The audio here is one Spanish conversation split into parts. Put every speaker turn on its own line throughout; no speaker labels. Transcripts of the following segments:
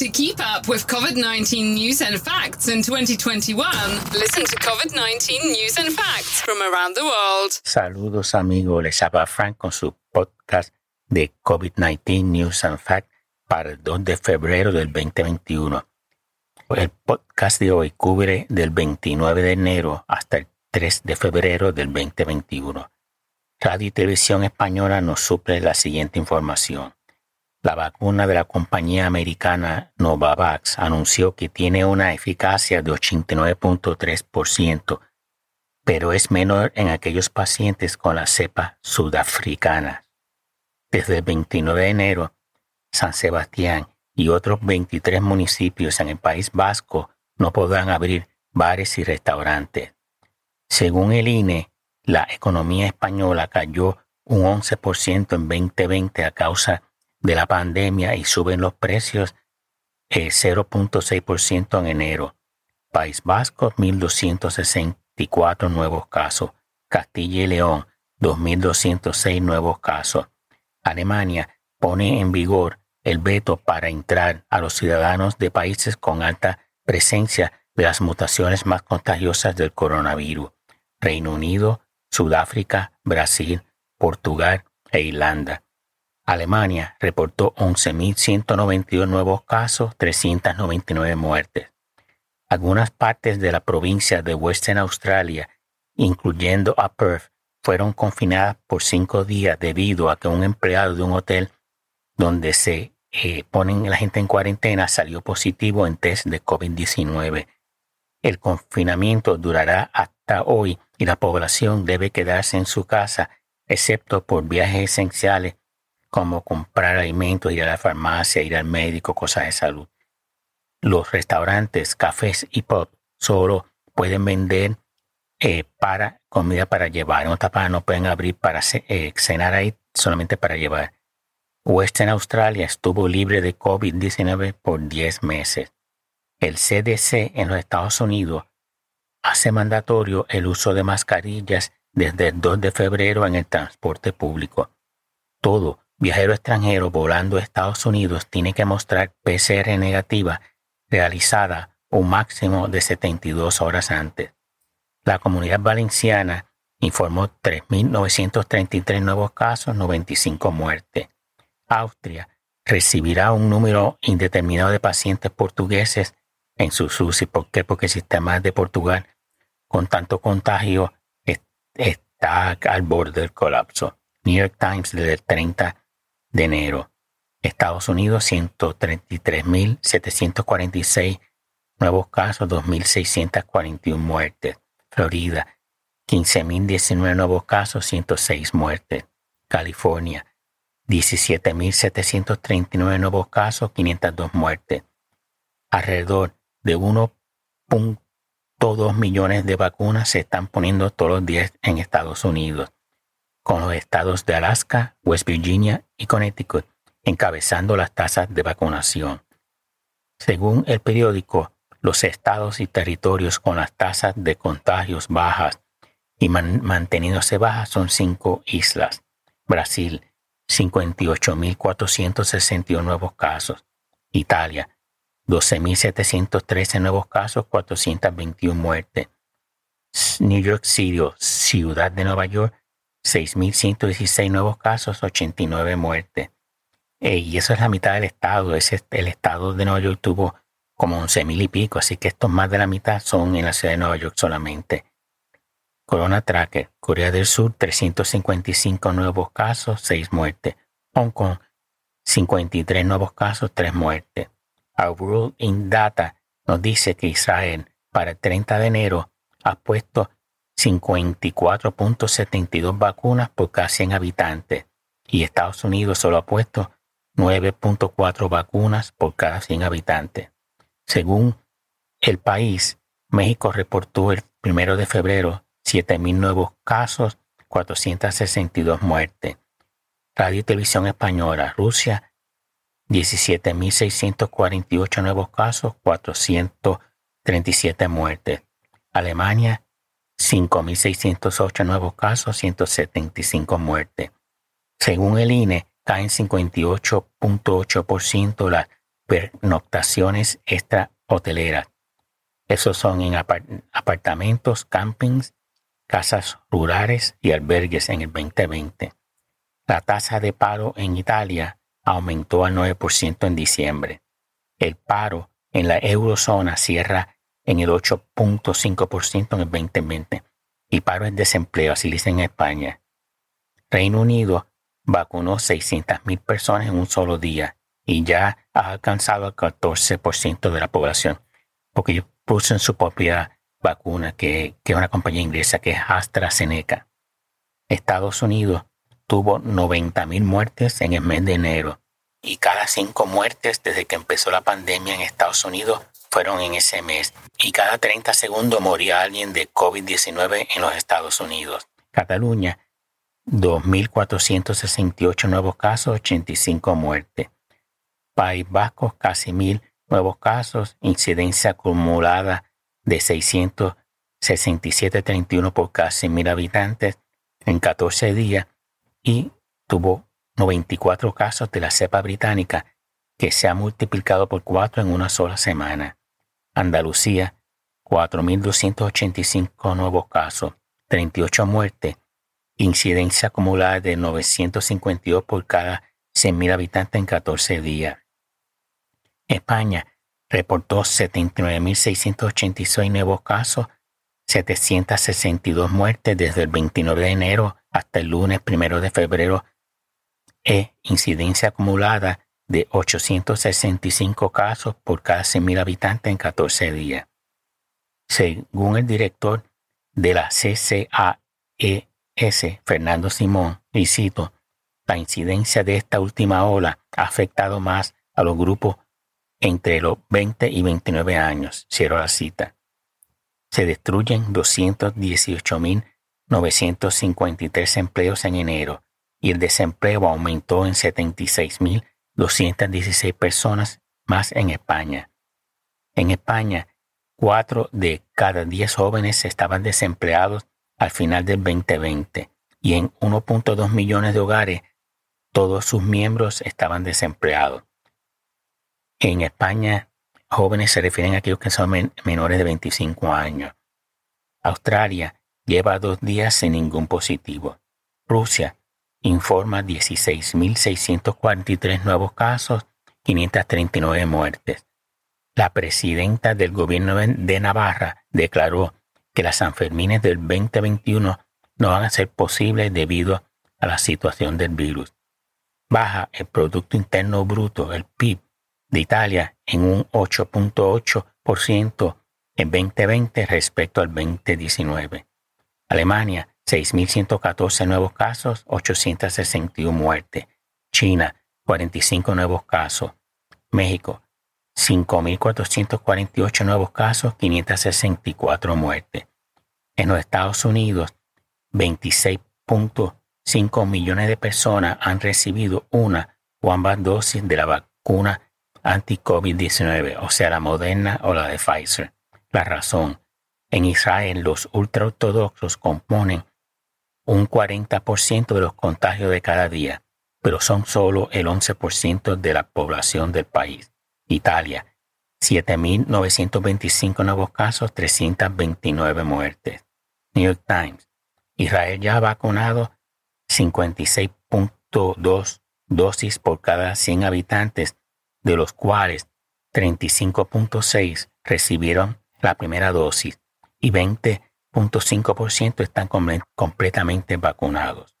To keep up with COVID 19 news and facts in 2021, listen to COVID 19 news and facts from around the world.
Saludos amigos, les habla Frank con su podcast de COVID-19 News and Facts para el 2 de febrero del 2021. El podcast de hoy cubre del 29 de enero hasta el 3 de febrero del 2021. Radio y Televisión Española nos suple la siguiente información. La vacuna de la compañía americana Novavax anunció que tiene una eficacia de 89.3%, pero es menor en aquellos pacientes con la cepa sudafricana. Desde el 29 de enero, San Sebastián y otros 23 municipios en el País Vasco no podrán abrir bares y restaurantes. Según el INE, la economía española cayó un 11% en 2020 a causa de la pandemia y suben los precios 0.6% en enero. País Vasco, 1.264 nuevos casos. Castilla y León, 2.206 nuevos casos. Alemania pone en vigor el veto para entrar a los ciudadanos de países con alta presencia de las mutaciones más contagiosas del coronavirus. Reino Unido, Sudáfrica, Brasil, Portugal e Irlanda. Alemania reportó 11.192 nuevos casos, 399 muertes. Algunas partes de la provincia de Western Australia, incluyendo a Perth, fueron confinadas por cinco días debido a que un empleado de un hotel donde se eh, ponen la gente en cuarentena salió positivo en test de COVID-19. El confinamiento durará hasta hoy y la población debe quedarse en su casa, excepto por viajes esenciales como comprar alimentos, ir a la farmacia, ir al médico, cosas de salud. Los restaurantes, cafés y pub solo pueden vender eh, para comida para llevar. En otra parte no pueden abrir para eh, cenar ahí, solamente para llevar. Western Australia estuvo libre de COVID-19 por 10 meses. El CDC en los Estados Unidos hace mandatorio el uso de mascarillas desde el 2 de febrero en el transporte público. Todo viajero extranjero volando a Estados Unidos tiene que mostrar PCR negativa realizada un máximo de 72 horas antes. La comunidad valenciana informó 3.933 nuevos casos, 95 muertes. Austria recibirá un número indeterminado de pacientes portugueses en sus UCI. ¿Por qué? Porque el sistema de Portugal, con tanto contagio, está al borde del colapso. New York Times desde el 30 de enero. Estados Unidos 133.746 nuevos casos, 2.641 muertes. Florida 15.019 nuevos casos, 106 muertes. California 17.739 nuevos casos, 502 muertes. Alrededor de 1.2 millones de vacunas se están poniendo todos los días en Estados Unidos con los estados de Alaska, West Virginia y Connecticut encabezando las tasas de vacunación. Según el periódico, los estados y territorios con las tasas de contagios bajas y manteniéndose bajas son cinco islas. Brasil, 58.461 nuevos casos. Italia, 12.713 nuevos casos, 421 muertes. New York City, ciudad de Nueva York, 6.116 nuevos casos, 89 muertes. Eh, y eso es la mitad del estado. Ese, el estado de Nueva York tuvo como 11.000 y pico, así que estos más de la mitad son en la ciudad de Nueva York solamente. Corona Tracker, Corea del Sur, 355 nuevos casos, 6 muertes. Hong Kong, 53 nuevos casos, 3 muertes. Our World in Data nos dice que Israel para el 30 de enero ha puesto 54.72 vacunas por cada 100 habitantes y Estados Unidos solo ha puesto 9.4 vacunas por cada 100 habitantes. Según el país, México reportó el primero de febrero 7.000 nuevos casos, 462 muertes. Radio y Televisión Española, Rusia, 17.648 nuevos casos, 437 muertes. Alemania, 5.608 nuevos casos, 175 muertes. Según el INE, caen 58.8% las pernoctaciones extra hoteleras. Esos son en apartamentos, campings, casas rurales y albergues en el 2020. La tasa de paro en Italia aumentó al 9% en diciembre. El paro en la eurozona cierra en el 8.5% en el 2020 y paro en desempleo, así dicen en España. Reino Unido vacunó 600.000 personas en un solo día y ya ha alcanzado el 14% de la población, porque ellos puso en su propia vacuna, que, que es una compañía inglesa, que es AstraZeneca. Estados Unidos tuvo 90.000 muertes en el mes de enero y cada cinco muertes desde que empezó la pandemia en Estados Unidos fueron en ese mes y cada 30 segundos moría alguien de COVID-19 en los Estados Unidos. Cataluña, 2.468 nuevos casos, 85 muertes. País Vasco, casi 1.000 nuevos casos, incidencia acumulada de 667.31 por casi 1.000 habitantes en 14 días y tuvo 94 casos de la cepa británica que se ha multiplicado por cuatro en una sola semana. Andalucía, 4.285 nuevos casos, 38 muertes, incidencia acumulada de 952 por cada 100.000 habitantes en 14 días. España reportó 79.686 nuevos casos, 762 muertes desde el 29 de enero hasta el lunes 1 de febrero e incidencia acumulada de 865 casos por cada 100.000 habitantes en 14 días. Según el director de la CCAES, Fernando Simón, y cito, la incidencia de esta última ola ha afectado más a los grupos entre los 20 y 29 años. Cierro la cita. Se destruyen 218.953 empleos en enero y el desempleo aumentó en 76.216 personas más en España. En España, cuatro de cada diez jóvenes estaban desempleados al final del 2020 y en 1.2 millones de hogares todos sus miembros estaban desempleados. En España, jóvenes se refieren a aquellos que son menores de 25 años. Australia lleva dos días sin ningún positivo. Rusia informa 16.643 nuevos casos, 539 muertes. La presidenta del gobierno de Navarra declaró que las Sanfermines del 2021 no van a ser posibles debido a la situación del virus. Baja el Producto Interno Bruto, el PIB, de Italia en un 8.8% en 2020 respecto al 2019. Alemania 6.114 nuevos casos, 861 muertes. China, 45 nuevos casos. México, 5.448 nuevos casos, 564 muertes. En los Estados Unidos, 26.5 millones de personas han recibido una o ambas dosis de la vacuna anti-COVID-19, o sea, la Moderna o la de Pfizer. La razón, en Israel los ultraortodoxos componen un 40% de los contagios de cada día, pero son solo el 11% de la población del país. Italia, 7.925 nuevos casos, 329 muertes. New York Times, Israel ya ha vacunado 56.2 dosis por cada 100 habitantes, de los cuales 35.6 recibieron la primera dosis y 20 0.5% están completamente vacunados.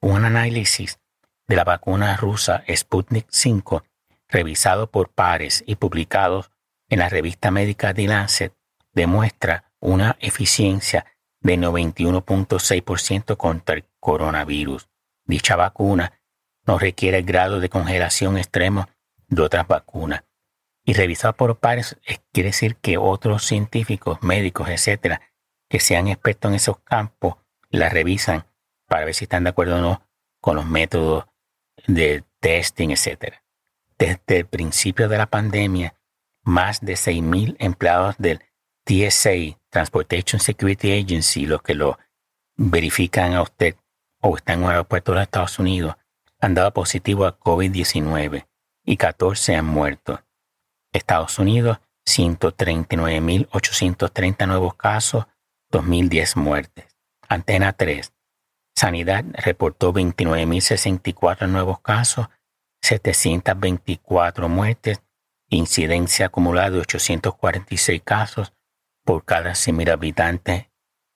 Un análisis de la vacuna rusa Sputnik 5, revisado por pares y publicado en la revista médica The Lancet, demuestra una eficiencia de 91.6% contra el coronavirus. Dicha vacuna no requiere el grado de congelación extremo de otras vacunas. Y revisado por pares quiere decir que otros científicos, médicos, etcétera, que sean expertos en esos campos la revisan para ver si están de acuerdo o no con los métodos de testing, etc. Desde el principio de la pandemia, más de 6.000 empleados del TSA, Transportation Security Agency, los que lo verifican a usted o están en un aeropuerto de Estados Unidos, han dado positivo a COVID-19 y 14 han muerto. Estados Unidos, 139.830 nuevos casos, 2.010 muertes. Antena 3. Sanidad reportó 29.064 nuevos casos, 724 muertes, incidencia acumulada de 846 casos por cada 100.000 habitantes,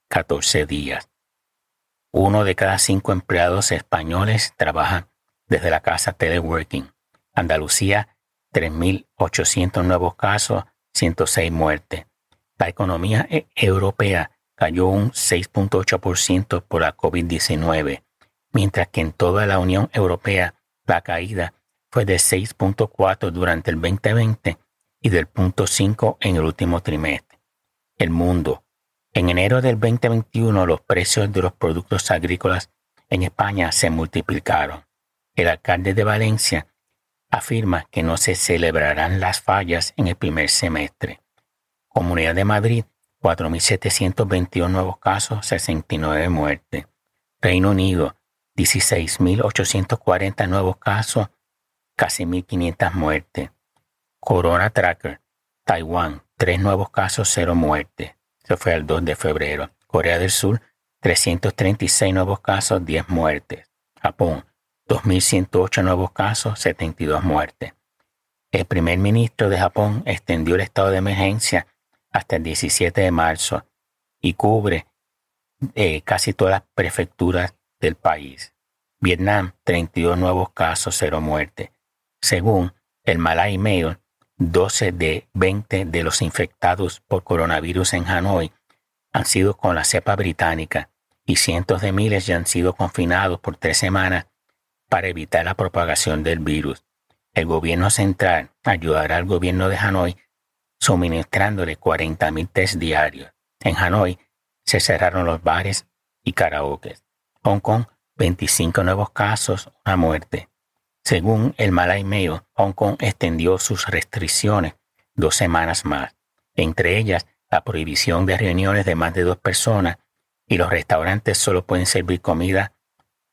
14 días. Uno de cada cinco empleados españoles trabaja desde la casa teleworking. Andalucía, 3.800 nuevos casos, 106 muertes. La economía e-, europea cayó un 6.8% por la COVID-19, mientras que en toda la Unión Europea la caída fue de 6.4 durante el 2020 y del 0.5 en el último trimestre. El mundo. En enero del 2021 los precios de los productos agrícolas en España se multiplicaron. El alcalde de Valencia afirma que no se celebrarán las fallas en el primer semestre. Comunidad de Madrid, 4.721 nuevos casos, 69 muertes. Reino Unido, 16.840 nuevos casos, casi 1.500 muertes. Corona Tracker, Taiwán, 3 nuevos casos, 0 muertes. Eso fue el 2 de febrero. Corea del Sur, 336 nuevos casos, 10 muertes. Japón, 2.108 nuevos casos, 72 muertes. El primer ministro de Japón extendió el estado de emergencia hasta el 17 de marzo y cubre eh, casi todas las prefecturas del país. Vietnam, 32 nuevos casos, 0 muertes. Según el Malay Mail, 12 de 20 de los infectados por coronavirus en Hanoi han sido con la cepa británica y cientos de miles ya han sido confinados por tres semanas para evitar la propagación del virus. El gobierno central ayudará al gobierno de Hanoi suministrándole 40.000 test diarios. En Hanoi se cerraron los bares y karaoke. Hong Kong, 25 nuevos casos, una muerte. Según el Malay Mail, Hong Kong extendió sus restricciones dos semanas más, entre ellas la prohibición de reuniones de más de dos personas y los restaurantes solo pueden servir comida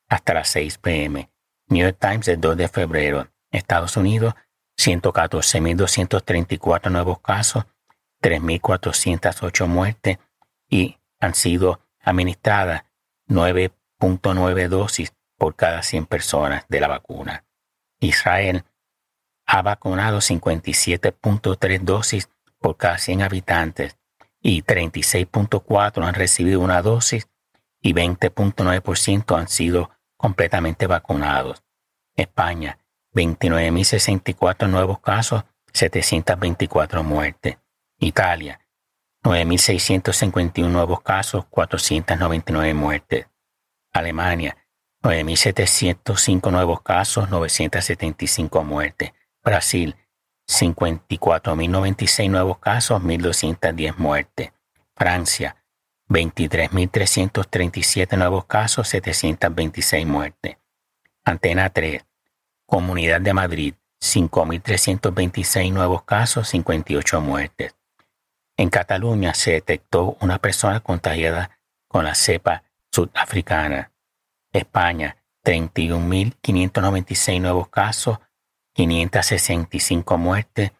hasta las 6 pm. New York Times el 2 de febrero. Estados Unidos, 114.234 nuevos casos, 3.408 muertes y han sido administradas 9.9 dosis por cada 100 personas de la vacuna. Israel ha vacunado 57.3 dosis por cada 100 habitantes y 36.4 han recibido una dosis y 20.9% han sido completamente vacunados. España, 29.064 nuevos casos, 724 muertes. Italia, 9.651 nuevos casos, 499 muertes. Alemania, 9.705 nuevos casos, 975 muertes. Brasil, 54.096 nuevos casos, 1.210 muertes. Francia, 23.337 nuevos casos, 726 muertes. Antena 3. Comunidad de Madrid, 5.326 nuevos casos, 58 muertes. En Cataluña se detectó una persona contagiada con la cepa sudafricana. España, 31.596 nuevos casos, 565 muertes,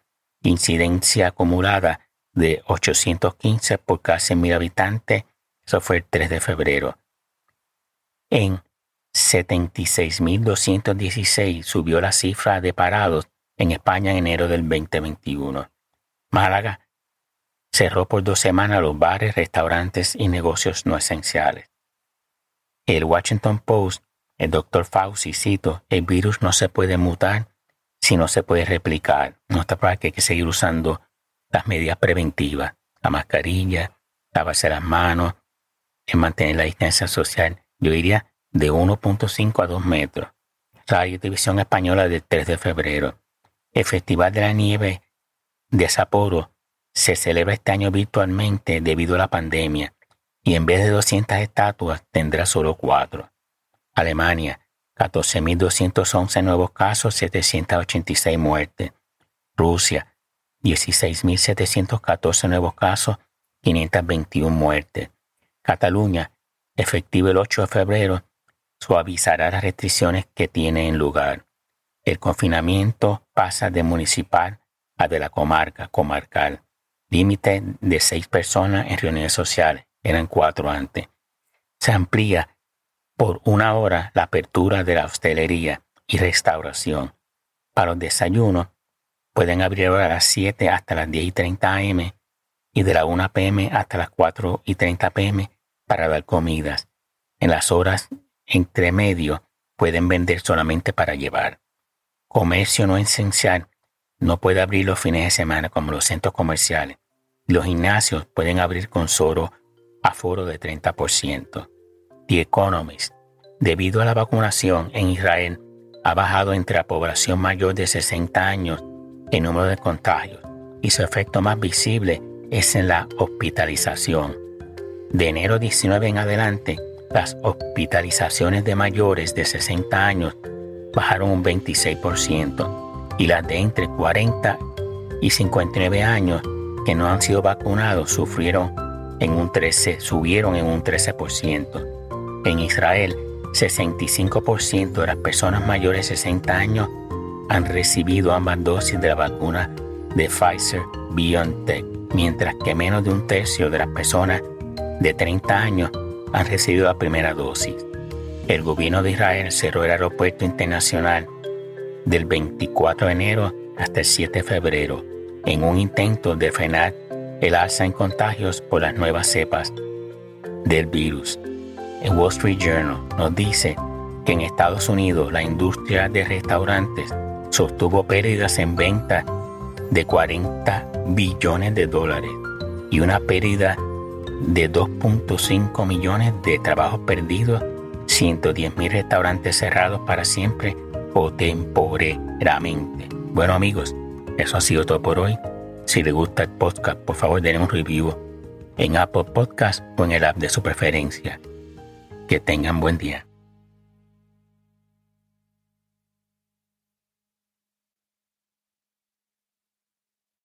incidencia acumulada de 815 por casi mil habitantes. Eso fue el 3 de febrero. En 76.216 subió la cifra de parados en España en enero del 2021. Málaga cerró por dos semanas los bares, restaurantes y negocios no esenciales. El Washington Post, el doctor Fauci, cito, el virus no se puede mutar si no se puede replicar. No está para que hay que seguir usando las medidas preventivas, la mascarilla, lavarse las manos, en mantener la distancia social, yo diría de 1.5 a 2 metros. Radio División Española del 3 de febrero. El Festival de la Nieve de Sapporo se celebra este año virtualmente debido a la pandemia y en vez de 200 estatuas tendrá solo 4. Alemania, 14.211 nuevos casos, 786 muertes. Rusia, 16.714 nuevos casos, 521 muertes. Cataluña, efectivo el 8 de febrero, suavizará las restricciones que tiene en lugar. El confinamiento pasa de municipal a de la comarca comarcal. Límite de seis personas en reuniones sociales, eran cuatro antes. Se amplía por una hora la apertura de la hostelería y restauración. Para los desayunos, pueden abrir a las 7 hasta las 10 y 30 am y de la 1 pm hasta las 4 y 30 pm para dar comidas. En las horas entre medio pueden vender solamente para llevar. Comercio no esencial no puede abrir los fines de semana como los centros comerciales. Los gimnasios pueden abrir con solo aforo de 30%. The Economist, debido a la vacunación en Israel, ha bajado entre la población mayor de 60 años el número de contagios y su efecto más visible es en la hospitalización. De enero 19 en adelante, las hospitalizaciones de mayores de 60 años bajaron un 26% y las de entre 40 y 59 años que no han sido vacunados sufrieron en un 13, subieron en un 13%. En Israel, 65% de las personas mayores de 60 años han recibido ambas dosis de la vacuna de Pfizer BioNTech, mientras que menos de un tercio de las personas de 30 años han recibido la primera dosis. El gobierno de Israel cerró el aeropuerto internacional del 24 de enero hasta el 7 de febrero en un intento de frenar el alza en contagios por las nuevas cepas del virus. El Wall Street Journal nos dice que en Estados Unidos la industria de restaurantes sostuvo pérdidas en venta de 40 billones de dólares y una pérdida de 2.5 millones de trabajos perdidos, 110 mil restaurantes cerrados para siempre o temporeramente. Bueno amigos, eso ha sido todo por hoy. Si les gusta el podcast, por favor denle un review en Apple Podcast o en el app de su preferencia. Que tengan buen día.